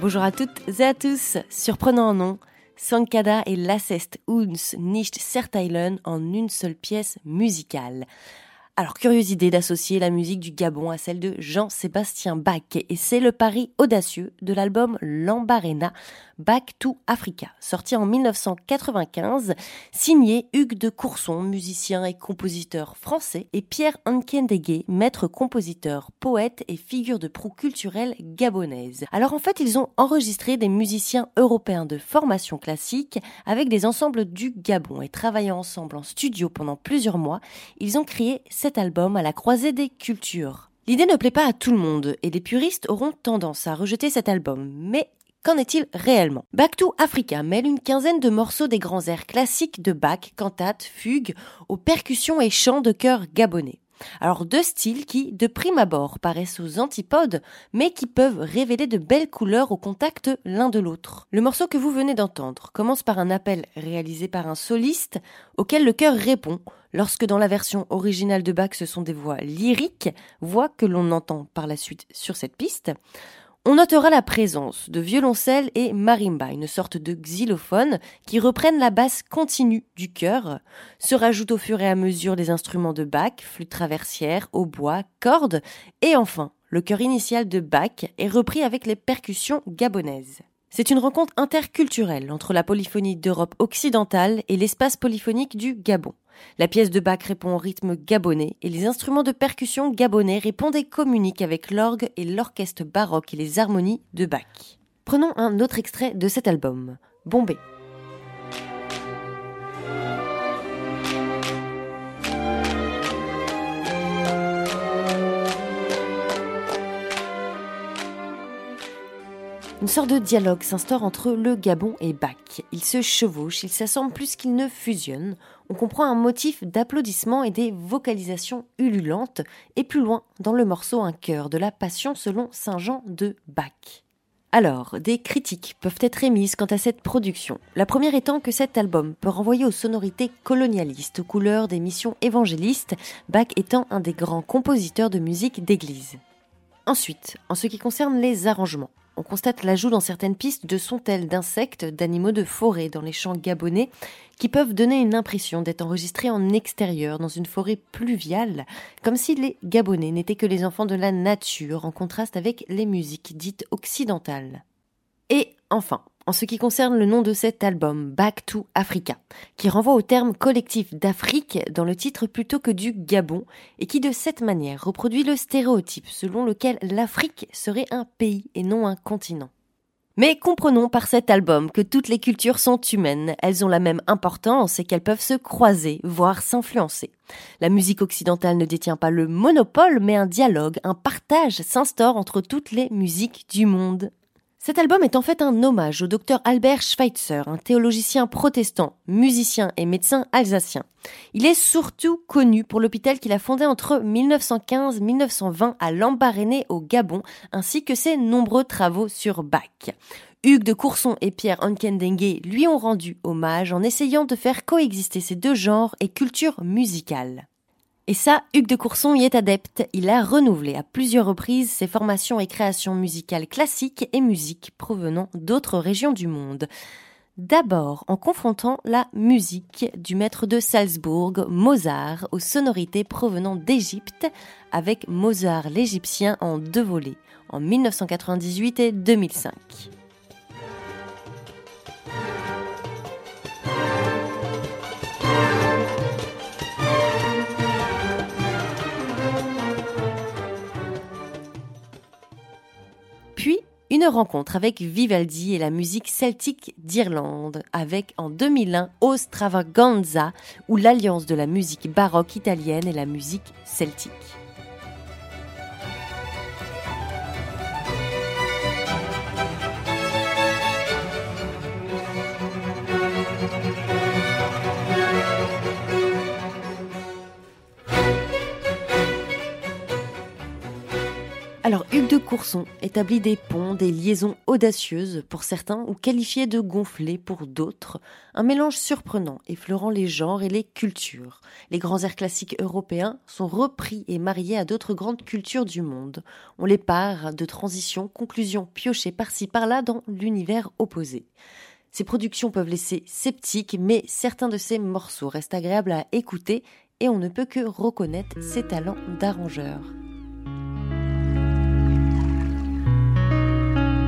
Bonjour à toutes et à tous. Surprenant nom, Sankada et Lacest uns nicht Sertailen en une seule pièce musicale. Alors, curieuse idée d'associer la musique du Gabon à celle de Jean-Sébastien Bach, et c'est le pari audacieux de l'album Lambarena, Back to Africa, sorti en 1995, signé Hugues de Courson, musicien et compositeur français, et Pierre Nkendege, maître compositeur, poète et figure de proue culturelle gabonaise. Alors en fait, ils ont enregistré des musiciens européens de formation classique avec des ensembles du Gabon et travaillant ensemble en studio pendant plusieurs mois, ils ont créé album à la croisée des cultures. L'idée ne plaît pas à tout le monde et les puristes auront tendance à rejeter cet album, mais Qu'en est-il réellement? Back to Africa mêle une quinzaine de morceaux des grands airs classiques de Bach, cantates, fugues, aux percussions et chants de chœur gabonais. Alors deux styles qui, de prime abord, paraissent aux antipodes, mais qui peuvent révéler de belles couleurs au contact l'un de l'autre. Le morceau que vous venez d'entendre commence par un appel réalisé par un soliste auquel le chœur répond, lorsque dans la version originale de Bach ce sont des voix lyriques, voix que l'on entend par la suite sur cette piste. On notera la présence de violoncelle et marimba, une sorte de xylophone qui reprennent la basse continue du chœur. Se rajoutent au fur et à mesure les instruments de Bach, flûte traversière, hautbois, cordes, et enfin, le chœur initial de Bach est repris avec les percussions gabonaises. C'est une rencontre interculturelle entre la polyphonie d'Europe occidentale et l'espace polyphonique du Gabon. La pièce de Bach répond au rythme gabonais et les instruments de percussion gabonais répondent et communiquent avec l'orgue et l'orchestre baroque et les harmonies de Bach. Prenons un autre extrait de cet album, Bombay. Une sorte de dialogue s'instaure entre le Gabon et Bach. Ils se chevauchent, ils s'assemblent plus qu'ils ne fusionnent. On comprend un motif d'applaudissements et des vocalisations ululantes, et plus loin, dans le morceau, un chœur de la Passion selon Saint Jean de Bach. Alors, des critiques peuvent être émises quant à cette production. La première étant que cet album peut renvoyer aux sonorités colonialistes, aux couleurs des missions évangélistes, Bach étant un des grands compositeurs de musique d'église. Ensuite, en ce qui concerne les arrangements, on constate l'ajout dans certaines pistes de sons-tels d'insectes, d'animaux de forêt dans les champs gabonais, qui peuvent donner une impression d'être enregistrés en extérieur, dans une forêt pluviale, comme si les Gabonais n'étaient que les enfants de la nature, en contraste avec les musiques dites occidentales. Et enfin, en ce qui concerne le nom de cet album, Back to Africa, qui renvoie au terme collectif d'Afrique dans le titre plutôt que du Gabon, et qui de cette manière reproduit le stéréotype selon lequel l'Afrique serait un pays et non un continent. Mais comprenons par cet album que toutes les cultures sont humaines, elles ont la même importance et qu'elles peuvent se croiser, voire s'influencer. La musique occidentale ne détient pas le monopole, mais un dialogue, un partage s'instaure entre toutes les musiques du monde. Cet album est en fait un hommage au docteur Albert Schweitzer, un théologicien protestant, musicien et médecin alsacien. Il est surtout connu pour l'hôpital qu'il a fondé entre 1915-1920 à Lambaréné au Gabon, ainsi que ses nombreux travaux sur Bach. Hugues de Courson et Pierre Onkendengue lui ont rendu hommage en essayant de faire coexister ces deux genres et cultures musicales. Et ça, Hugues de Courson y est adepte. Il a renouvelé à plusieurs reprises ses formations et créations musicales classiques et musiques provenant d'autres régions du monde. D'abord en confrontant la musique du maître de Salzbourg, Mozart, aux sonorités provenant d'Égypte, avec Mozart l'Égyptien en deux volets, en 1998 et 2005. Une rencontre avec Vivaldi et la musique celtique d'Irlande, avec en 2001 Ostravaganza, ou l'alliance de la musique baroque italienne et la musique celtique. Alors Hugues de Courson établit des ponts, des liaisons audacieuses pour certains ou qualifiées de gonflées pour d'autres, un mélange surprenant effleurant les genres et les cultures. Les grands airs classiques européens sont repris et mariés à d'autres grandes cultures du monde. On les part de transitions, conclusions piochées par-ci par-là dans l'univers opposé. Ces productions peuvent laisser sceptiques, mais certains de ces morceaux restent agréables à écouter et on ne peut que reconnaître ses talents d'arrangeur.